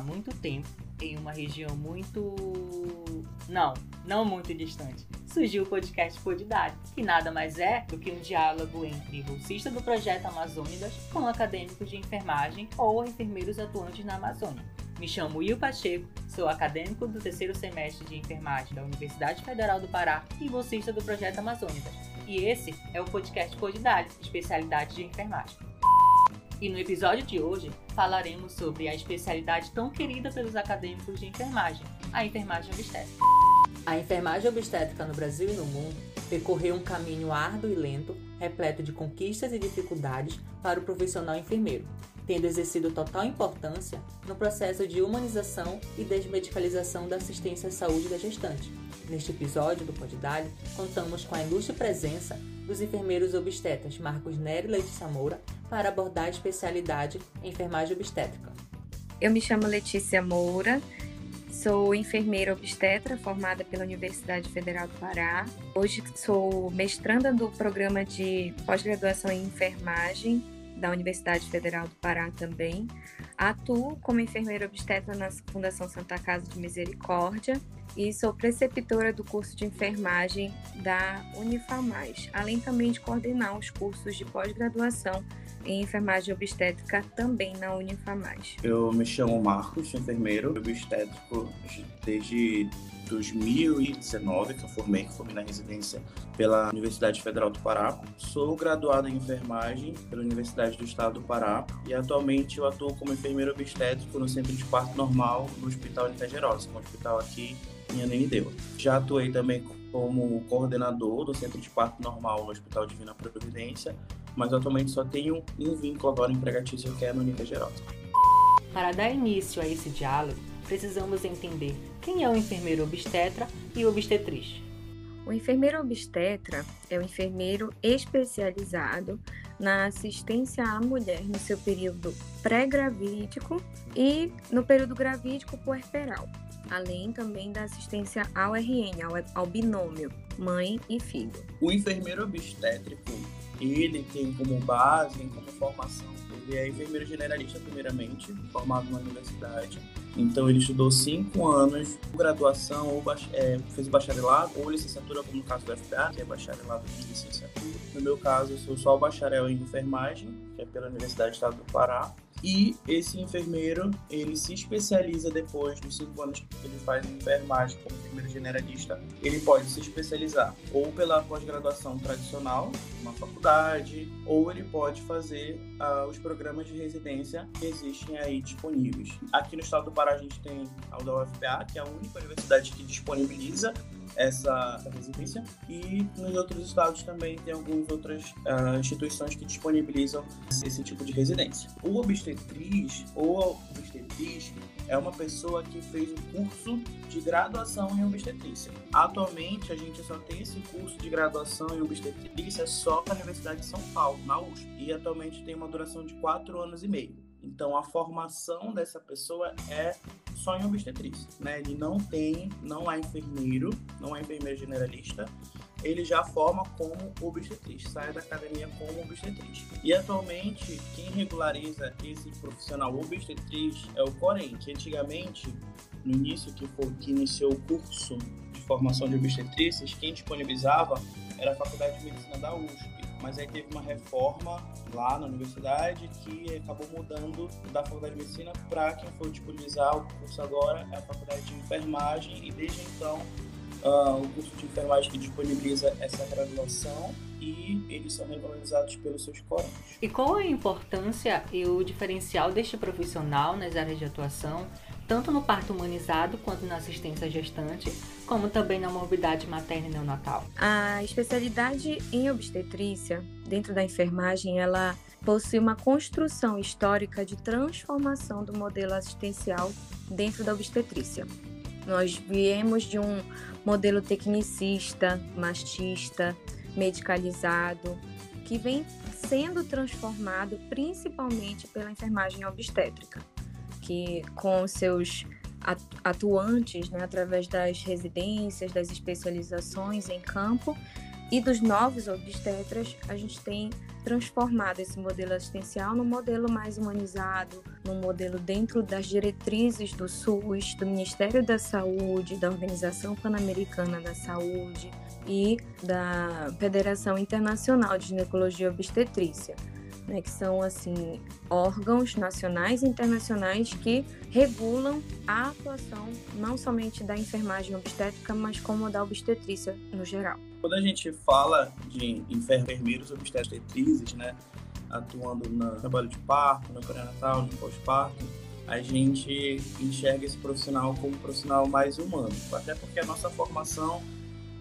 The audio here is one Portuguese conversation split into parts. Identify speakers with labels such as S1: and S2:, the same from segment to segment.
S1: muito tempo, em uma região muito. Não, não muito distante, surgiu o podcast Podidade, que nada mais é do que um diálogo entre bolsista do projeto Amazônidas com acadêmicos de enfermagem ou enfermeiros atuantes na Amazônia. Me chamo Will Pacheco, sou acadêmico do terceiro semestre de enfermagem da Universidade Federal do Pará e bolsista do projeto Amazônidas. E esse é o podcast Podidade, especialidade de enfermagem. E no episódio de hoje falaremos sobre a especialidade tão querida pelos acadêmicos de enfermagem, a enfermagem obstétrica. A enfermagem obstétrica no Brasil e no mundo percorreu um caminho árduo e lento, repleto de conquistas e dificuldades para o profissional enfermeiro, tendo exercido total importância no processo de humanização e desmedicalização da assistência à saúde da gestante. Neste episódio do Podidale, contamos com a ilustre presença dos enfermeiros obstetras Marcos Nery e Letícia Moura para abordar a especialidade enfermagem obstétrica.
S2: Eu me chamo Letícia Moura, sou enfermeira obstetra formada pela Universidade Federal do Pará. Hoje sou mestranda do programa de pós-graduação em enfermagem da Universidade Federal do Pará também. Atuo como enfermeira obstetra na Fundação Santa Casa de Misericórdia e sou preceptora do curso de enfermagem da Unifamais, além também de coordenar os cursos de pós-graduação em enfermagem obstétrica também na Unifamais.
S3: Eu me chamo Marcos, enfermeiro obstétrico desde 2019, que eu formei, que formei na residência pela Universidade Federal do Pará. Sou graduado em enfermagem pela Universidade do Estado do Pará e atualmente eu atuo como enfermeiro obstétrico no Centro de Parto Normal no Hospital é um hospital aqui em Ananindeua. Já atuei também como coordenador do Centro de Parto Normal no Hospital Divina Providência, mas atualmente só tenho um vínculo agora empregatício que é no Intergerosa.
S1: Para dar início a esse diálogo, precisamos entender quem é o enfermeiro obstetra e obstetriz.
S2: O enfermeiro obstetra é o enfermeiro especializado na assistência à mulher no seu período pré-gravídico e no período gravídico puerperal, além também da assistência ao RN, ao, ao binômio mãe e filho.
S3: O enfermeiro obstétrico, ele tem como base, tem como formação, ele é enfermeiro generalista primeiramente, formado na universidade, então ele estudou cinco anos, graduação, ou é, fez bacharelado ou licenciatura, como no caso do FPA, que é bacharelado em licenciatura. No meu caso, eu sou só bacharel em enfermagem, que é pela Universidade do Estado do Pará. E esse enfermeiro, ele se especializa depois dos cinco anos que ele faz em enfermagem como enfermeiro generalista. Ele pode se especializar ou pela pós-graduação tradicional, uma faculdade, ou ele pode fazer uh, os programas de residência que existem aí disponíveis. Aqui no estado do Pará a gente tem a UFPA, que é a única universidade que disponibiliza essa, essa residência. E nos outros estados também tem algumas outras uh, instituições que disponibilizam esse tipo de residência. O obstetriz ou obstetriz é uma pessoa que fez um curso de graduação em obstetrícia. Atualmente, a gente só tem esse curso de graduação em obstetrícia só para a Universidade de São Paulo, na USP. E atualmente tem uma duração de quatro anos e meio. Então, a formação dessa pessoa é só em obstetrícia, né? Ele não tem, não é enfermeiro, não é enfermeiro generalista, ele já forma como obstetriz, sai da academia como obstetriz. E atualmente, quem regulariza esse profissional obstetriz é o Corém, que antigamente, no início que, foi, que iniciou o curso de formação de obstetrícias, quem disponibilizava era a Faculdade de Medicina da USP mas aí teve uma reforma lá na universidade que acabou mudando da faculdade de medicina para quem for disponibilizar o curso agora é a faculdade de enfermagem e desde então uh, o curso de enfermagem que disponibiliza essa graduação e eles são regularizados pelos seus colégios.
S1: E qual a importância e o diferencial deste profissional nas áreas de atuação tanto no parto humanizado quanto na assistência gestante, como também na morbidade materna e neonatal.
S2: A especialidade em obstetrícia, dentro da enfermagem, ela possui uma construção histórica de transformação do modelo assistencial dentro da obstetrícia. Nós viemos de um modelo tecnicista, machista, medicalizado, que vem sendo transformado principalmente pela enfermagem obstétrica que com seus atuantes, né, através das residências, das especializações em campo e dos novos obstetras, a gente tem transformado esse modelo assistencial num modelo mais humanizado, num modelo dentro das diretrizes do SUS, do Ministério da Saúde, da Organização Pan-Americana da Saúde e da Federação Internacional de Ginecologia e Obstetrícia né, que são assim órgãos nacionais e internacionais que regulam a atuação não somente da enfermagem obstétrica, mas como da obstetrícia no geral.
S3: Quando a gente fala de enfermeiros obstetrizes, né, atuando no trabalho de parto, no pré-natal, no pós-parto, a gente enxerga esse profissional como um profissional mais humano, até porque a nossa formação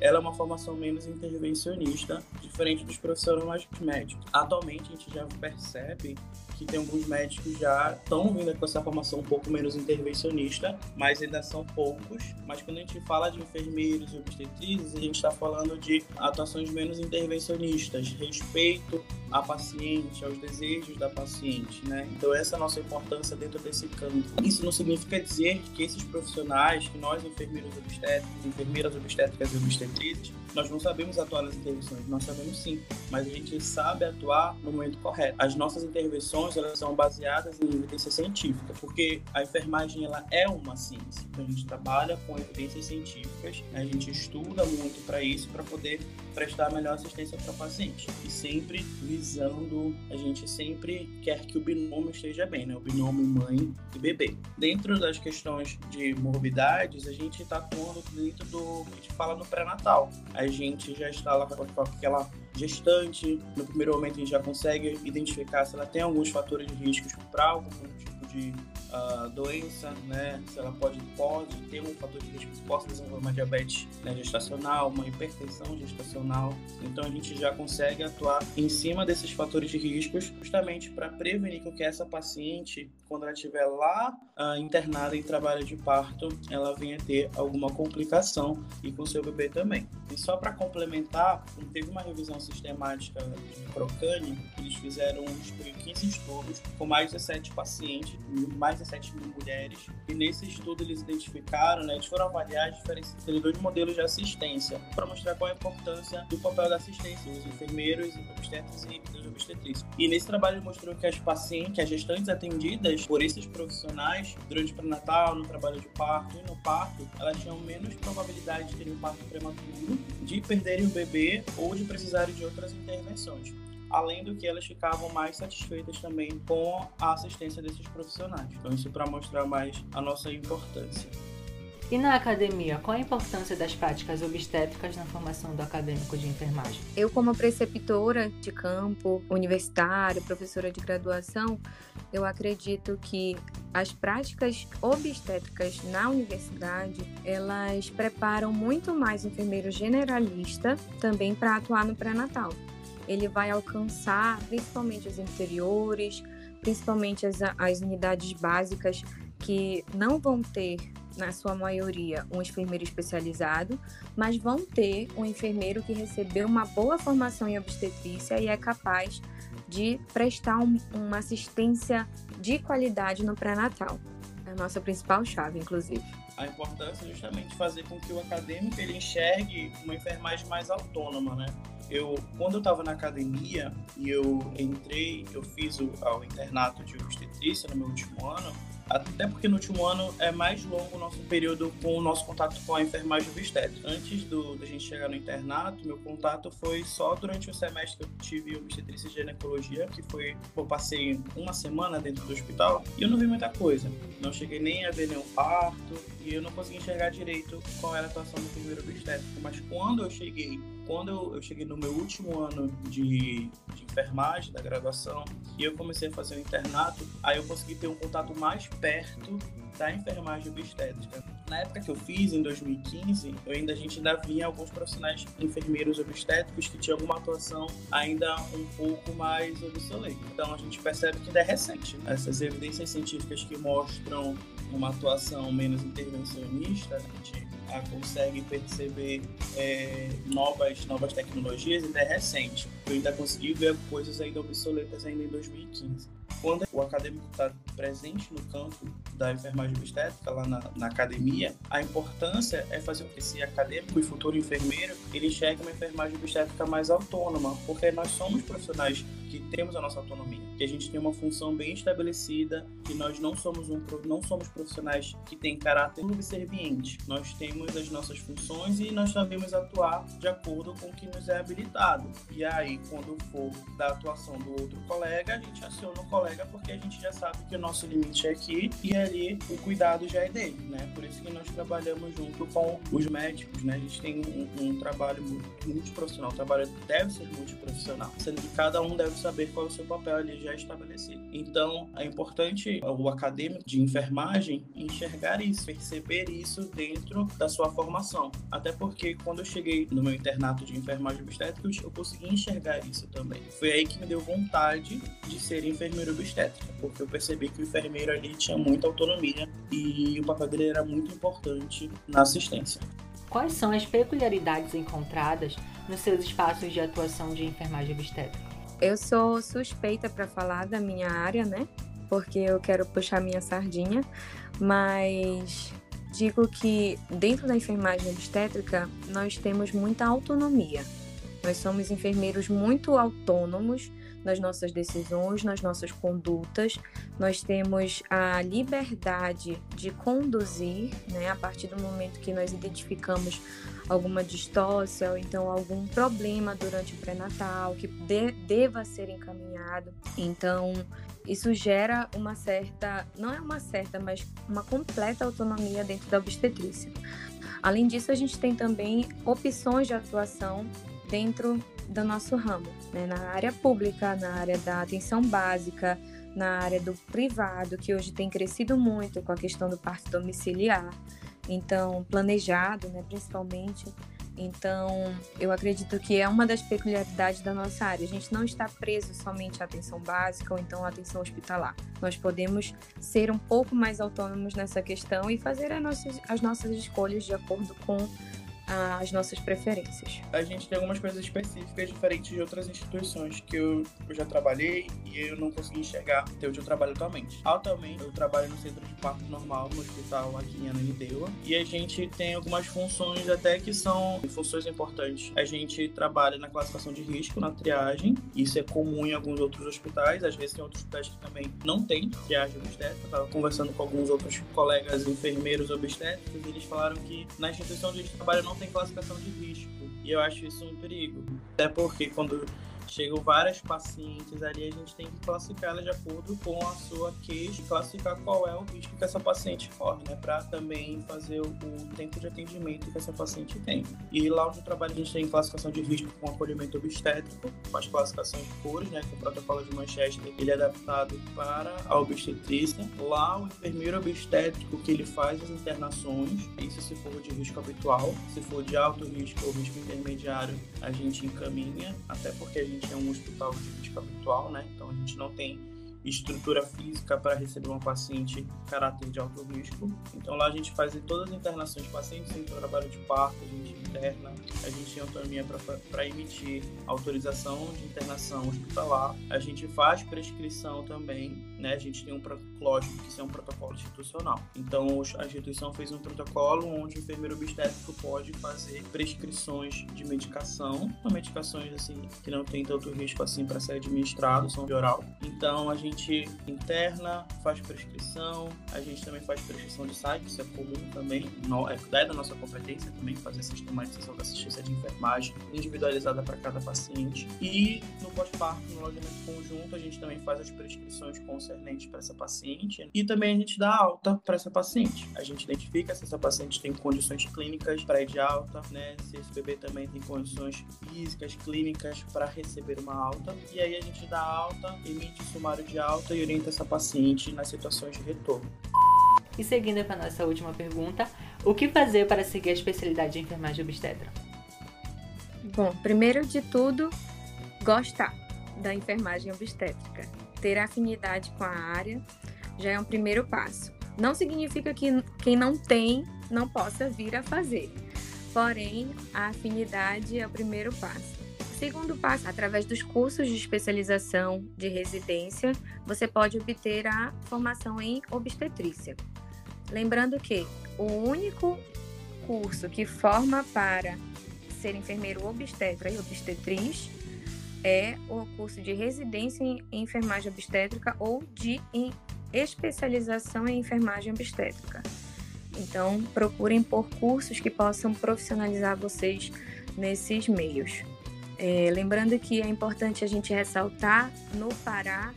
S3: ela é uma formação menos intervencionista, diferente dos profissionais médicos. Atualmente, a gente já percebe que tem alguns médicos já estão vindo com essa formação um pouco menos intervencionista, mas ainda são poucos. Mas quando a gente fala de enfermeiros e obstetrizes, a gente está falando de atuações menos intervencionistas, respeito à paciente, aos desejos da paciente, né? Então essa é a nossa importância dentro desse campo. Isso não significa dizer que esses profissionais, que nós enfermeiros obstétricos, enfermeiras obstétricas e obstetrizes, Dendrite, nós não sabemos atuar nas intervenções, nós sabemos sim, mas a gente sabe atuar no momento correto. As nossas intervenções elas são baseadas em evidência científica, porque a enfermagem ela é uma ciência. Então a gente trabalha com evidências científicas, a gente estuda muito para isso, para poder prestar melhor assistência para o paciente. E sempre visando, a gente sempre quer que o binômio esteja bem, né? O binômio mãe e bebê. Dentro das questões de morbidades, a gente está atuando dentro do que a gente fala no pré-natal a gente já está lá com aquela gestante. No primeiro momento, a gente já consegue identificar se ela tem alguns fatores de risco para tipo de uh, doença, né? Se ela pode, pode ter um fator de risco que possa desenvolver uma diabetes né, gestacional, uma hipertensão gestacional. Então a gente já consegue atuar em cima desses fatores de riscos, justamente para prevenir que essa paciente, quando ela estiver lá uh, internada em trabalho de parto, ela venha ter alguma complicação e com seu bebê também. E só para complementar, teve uma revisão sistemática de Procane, eles fizeram 15 estudos com mais de 7 pacientes, mais 17 mil mulheres. E nesse estudo eles identificaram, né, eles foram avaliar as diferenças entre dois modelos de assistência para mostrar qual é a importância do papel da assistência, os enfermeiros, obstetras e os obstetrícios. E nesse trabalho mostrou que as pacientes, as gestantes atendidas por esses profissionais durante o pré-natal, no trabalho de parto e no parto, elas tinham menos probabilidade de terem um parto prematuro, de perderem o bebê ou de precisarem de outras intervenções além do que elas ficavam mais satisfeitas também com a assistência desses profissionais. Então, isso para mostrar mais a nossa importância.
S1: E na academia, qual a importância das práticas obstétricas na formação do acadêmico de enfermagem?
S2: Eu, como preceptora de campo, universitária, professora de graduação, eu acredito que as práticas obstétricas na universidade, elas preparam muito mais o enfermeiro generalista também para atuar no pré-natal ele vai alcançar principalmente os interiores, principalmente as, as unidades básicas que não vão ter, na sua maioria, um enfermeiro especializado, mas vão ter um enfermeiro que recebeu uma boa formação em obstetrícia e é capaz de prestar um, uma assistência de qualidade no pré-natal. É a nossa principal chave, inclusive.
S3: A importância é justamente fazer com que o acadêmico ele enxergue uma enfermagem mais autônoma, né? eu quando eu estava na academia e eu entrei, eu fiz o, o internato de obstetrícia no meu último ano, até porque no último ano é mais longo o nosso período com o nosso contato com a enfermagem obstétrica. Antes do, da gente chegar no internato, meu contato foi só durante o semestre que eu tive obstetrícia e ginecologia, que foi, eu passei uma semana dentro do hospital e eu não vi muita coisa. Não cheguei nem a ver nenhum parto e eu não consegui enxergar direito qual era a atuação do primeiro obstétrico. Mas quando eu cheguei quando eu, eu cheguei no meu último ano de, de, enfermagem, da graduação, e eu comecei a fazer o internato, aí eu consegui ter um contato mais perto da enfermagem obstétrica. Na época que eu fiz, em 2015, eu ainda, a gente ainda via alguns profissionais enfermeiros obstétricos que tinham alguma atuação ainda um pouco mais obsoleta. Então a gente percebe que ainda é recente. Né? Essas evidências científicas que mostram uma atuação menos intervencionista, a gente a, consegue perceber é, novas, novas tecnologias ainda é recente. Eu ainda consegui ver coisas ainda obsoletas ainda em 2015. Quando o acadêmico está presente no campo da enfermagem obstétrica, lá na, na, academia, a importância é fazer com que esse acadêmico e futuro enfermeiro ele enxergue uma enfermagem obstétrica mais autônoma, porque nós somos profissionais que temos a nossa autonomia, que a gente tem uma função bem estabelecida, que nós não somos um não somos profissionais que têm caráter subserviente. Nós temos as nossas funções e nós sabemos atuar de acordo com o que nos é habilitado. E aí, quando for da atuação do outro colega, a gente aciona o colega porque a gente já sabe que o nosso limite é aqui e ali o cuidado já é dele, né? Por isso que nós trabalhamos junto com os médicos, né? A gente tem um, um trabalho multiprofissional, o trabalho deve ser multiprofissional, sendo que cada um deve saber qual é o seu papel ali já estabelecido. Então, é importante o acadêmico de enfermagem enxergar isso, perceber isso dentro da sua formação. Até porque quando eu cheguei no meu internato de enfermagem obstétrica, eu consegui enxergar isso também. Foi aí que me deu vontade de ser enfermeiro obstétrica, porque eu percebi que o enfermeiro ali tinha muita autonomia e o papel dele era muito importante na assistência.
S1: Quais são as peculiaridades encontradas nos seus espaços de atuação de enfermagem obstétrica?
S2: Eu sou suspeita para falar da minha área, né? Porque eu quero puxar minha sardinha, mas digo que dentro da enfermagem obstétrica nós temos muita autonomia. Nós somos enfermeiros muito autônomos nas nossas decisões, nas nossas condutas. Nós temos a liberdade de conduzir, né, a partir do momento que nós identificamos alguma distócia ou então algum problema durante o pré-natal que de, deva ser encaminhado. Então, isso gera uma certa, não é uma certa, mas uma completa autonomia dentro da obstetrícia. Além disso, a gente tem também opções de atuação dentro do nosso ramo, né? na área pública, na área da atenção básica, na área do privado, que hoje tem crescido muito com a questão do parto domiciliar, então planejado, né, principalmente. Então, eu acredito que é uma das peculiaridades da nossa área. A gente não está preso somente à atenção básica ou então à atenção hospitalar. Nós podemos ser um pouco mais autônomos nessa questão e fazer as nossas, as nossas escolhas de acordo com as nossas preferências.
S3: A gente tem algumas coisas específicas diferentes de outras instituições que eu, já trabalhei e eu não consegui enxergar até onde eu trabalho atualmente. Atualmente, eu trabalho no centro de parto normal, no hospital aqui em Ananindeua, e a gente tem algumas funções até que são funções importantes. A gente trabalha na classificação de risco, na triagem, isso é comum em alguns outros hospitais, às vezes tem outros hospitais que também não tem triagem obstétrica. Eu estava conversando com alguns outros colegas enfermeiros obstétricos e eles falaram que na instituição onde eles trabalham não tem classificação de risco. E eu acho isso um perigo. Até porque quando chegam várias pacientes ali, a gente tem que classificá-las de acordo com a sua queixa, classificar qual é o risco que essa paciente corre, né? Para também fazer o, tempo de atendimento que essa paciente tem. E lá onde eu trabalho, a gente tem classificação de risco com acolhimento obstétrico, com as classificações de cores, né? Com o protocolo de Manchester, ele é adaptado para a obstetrícia. Lá, o enfermeiro obstétrico que ele faz as internações, isso se for de risco habitual, se for de alto risco ou risco intermediário, a gente encaminha, até porque a gente gente é um hospital de risco habitual, né? Então a gente não tem estrutura física para receber uma paciente caráter de alto risco. Então lá a gente faz todas as internações de pacientes em trabalho de parto, a gente interna, a gente tem autonomia para emitir autorização de internação hospitalar, a gente faz prescrição também, né? A gente tem um lógico que isso é um protocolo institucional. Então a instituição fez um protocolo onde o enfermeiro obstétrico pode fazer prescrições de medicação, são medicações assim que não tem tanto risco assim para ser administrado, são de oral. Então a gente interna, faz prescrição, a gente também faz prescrição de site, isso é comum também, é da nossa competência também fazer sistematização da assistência de enfermagem individualizada para cada paciente. E no pós-parto, no alojamento conjunto, a gente também faz as prescrições para essa paciente e também a gente dá alta para essa paciente. A gente identifica se essa paciente tem condições clínicas para ir de alta, né? Se esse bebê também tem condições físicas, clínicas para receber uma alta. E aí a gente dá alta, emite sumário de alta e orienta essa paciente nas situações de retorno.
S1: E seguindo para a nossa última pergunta, o que fazer para seguir a especialidade de enfermagem obstetra?
S2: Bom, primeiro de tudo, gostar da enfermagem obstétrica. Ter afinidade com a área já é um primeiro passo. Não significa que quem não tem não possa vir a fazer. Porém, a afinidade é o primeiro passo. Segundo passo, através dos cursos de especialização de residência, você pode obter a formação em obstetrícia. Lembrando que o único curso que forma para ser enfermeiro obstetra e obstetriz é o curso de residência em enfermagem obstétrica ou de especialização em enfermagem obstétrica. Então, procurem por cursos que possam profissionalizar vocês nesses meios. É, lembrando que é importante a gente ressaltar, no Pará,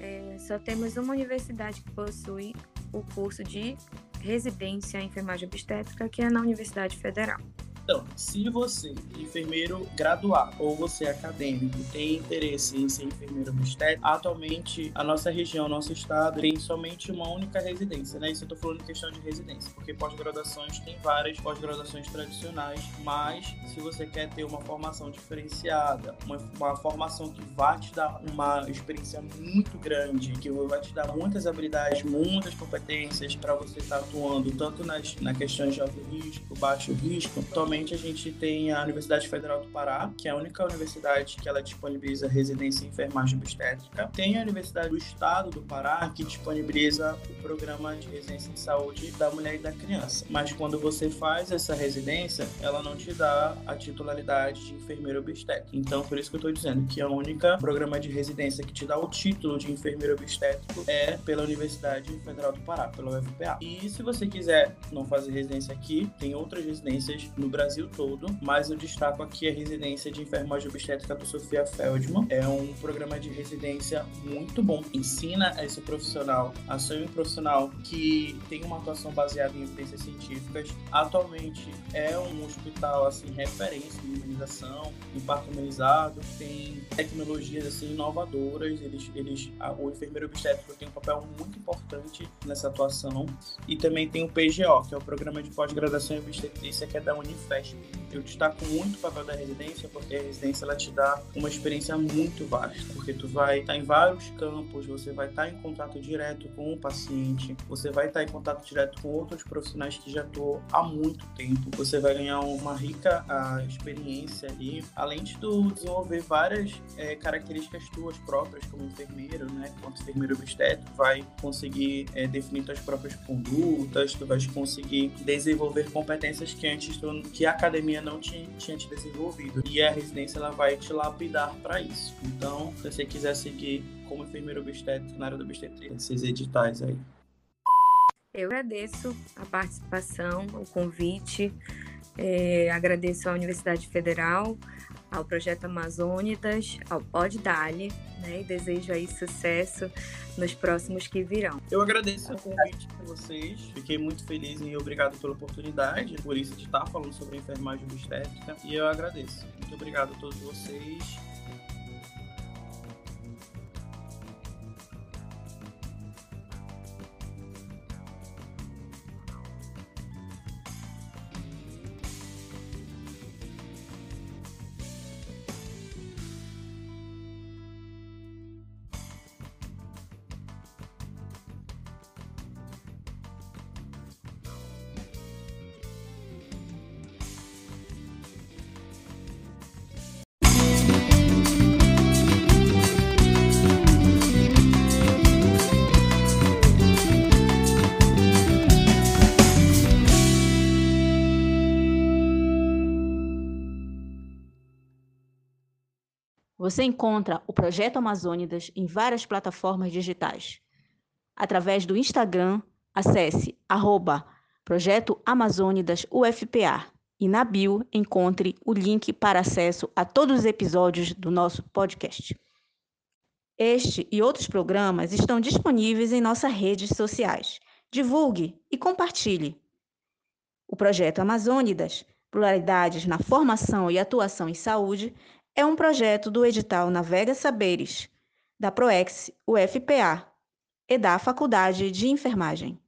S2: é, só temos uma universidade que possui o curso de residência em enfermagem obstétrica, que é na Universidade Federal.
S3: Então, se você, enfermeiro graduado ou você acadêmico, tem interesse em ser enfermeiro obstétrico, atualmente a nossa região, nosso estado, tem somente uma única residência, né? Isso eu tô falando em questão de residência, porque pós-graduações tem várias pós-graduações tradicionais, mas se você quer ter uma formação diferenciada, uma, uma formação que vai te dar uma experiência muito grande, que vai te dar muitas habilidades, muitas competências para você estar tá atuando tanto nas, na questões de alto risco, baixo risco, atualmente A gente tem a Universidade Federal do Pará, que é a única universidade que ela disponibiliza residência em enfermagem obstétrica. Tem a Universidade do Estado do Pará, que disponibiliza o programa de residência em saúde da mulher e da criança. Mas quando você faz essa residência, ela não te dá a titularidade de enfermeiro obstétrico. Então, por isso que eu estou dizendo que a única programa de residência que te dá o título de enfermeiro obstétrico é pela Universidade Federal do Pará, pela UFPA. E se você quiser não fazer residência aqui, tem outras residências no Brasil Brasil todo, mas eu destaco aqui a residência de enfermagem obstétrica do Sofia Feldman. É um programa de residência muito bom. Ensina esse profissional a ser um profissional que tem uma atuação baseada em evidências científicas. Atualmente é um hospital assim referência em imunização, em parto humanizado, tem tecnologias assim inovadoras. Eles, eles, a, o enfermeiro obstétrico tem um papel muito importante nessa atuação e também tem o PGO, que é o programa de pós-graduação em obstetrícia que é da Unifed eu destaco muito o papel da residência, porque a residência ela te dá uma experiência muito vasta, porque tu vai estar em vários campos, você vai estar em contato direto com o paciente, você vai estar em contato direto com outros profissionais que já atuam há muito tempo, você vai ganhar uma rica a, experiência ali, além de tu desenvolver várias é, características tuas próprias como enfermeiro, né, quanto enfermeiro obstétrico, vai conseguir é, definir tuas próprias condutas, tu vai conseguir desenvolver competências que antes tu, que a academia não tinha, tinha te desenvolvido. E a residência ela vai te lapidar para isso. Então, se você quiser seguir como enfermeiro obstétrico na área da obstetria, esses editais aí.
S2: Eu agradeço a participação, o convite, é, agradeço à Universidade Federal, ao Projeto Amazônidas, ao Pod Dali, né? E desejo aí sucesso nos próximos que virão.
S3: Eu agradeço o convite de vocês, fiquei muito feliz e obrigado pela oportunidade, por isso de estar falando sobre enfermagem obstétrica, e eu agradeço. Muito obrigado a todos vocês
S4: Você encontra o Projeto Amazônidas em várias plataformas digitais. Através do Instagram, acesse arroba Projeto Amazônidas UFPA e na bio encontre o link para acesso a todos os episódios do nosso podcast. Este e outros programas estão disponíveis em nossas redes sociais. Divulgue e compartilhe. O projeto Amazônidas, Pluralidades na Formação e Atuação em Saúde, é um projeto do edital Navega Saberes, da PROEX UFPA e da Faculdade de Enfermagem.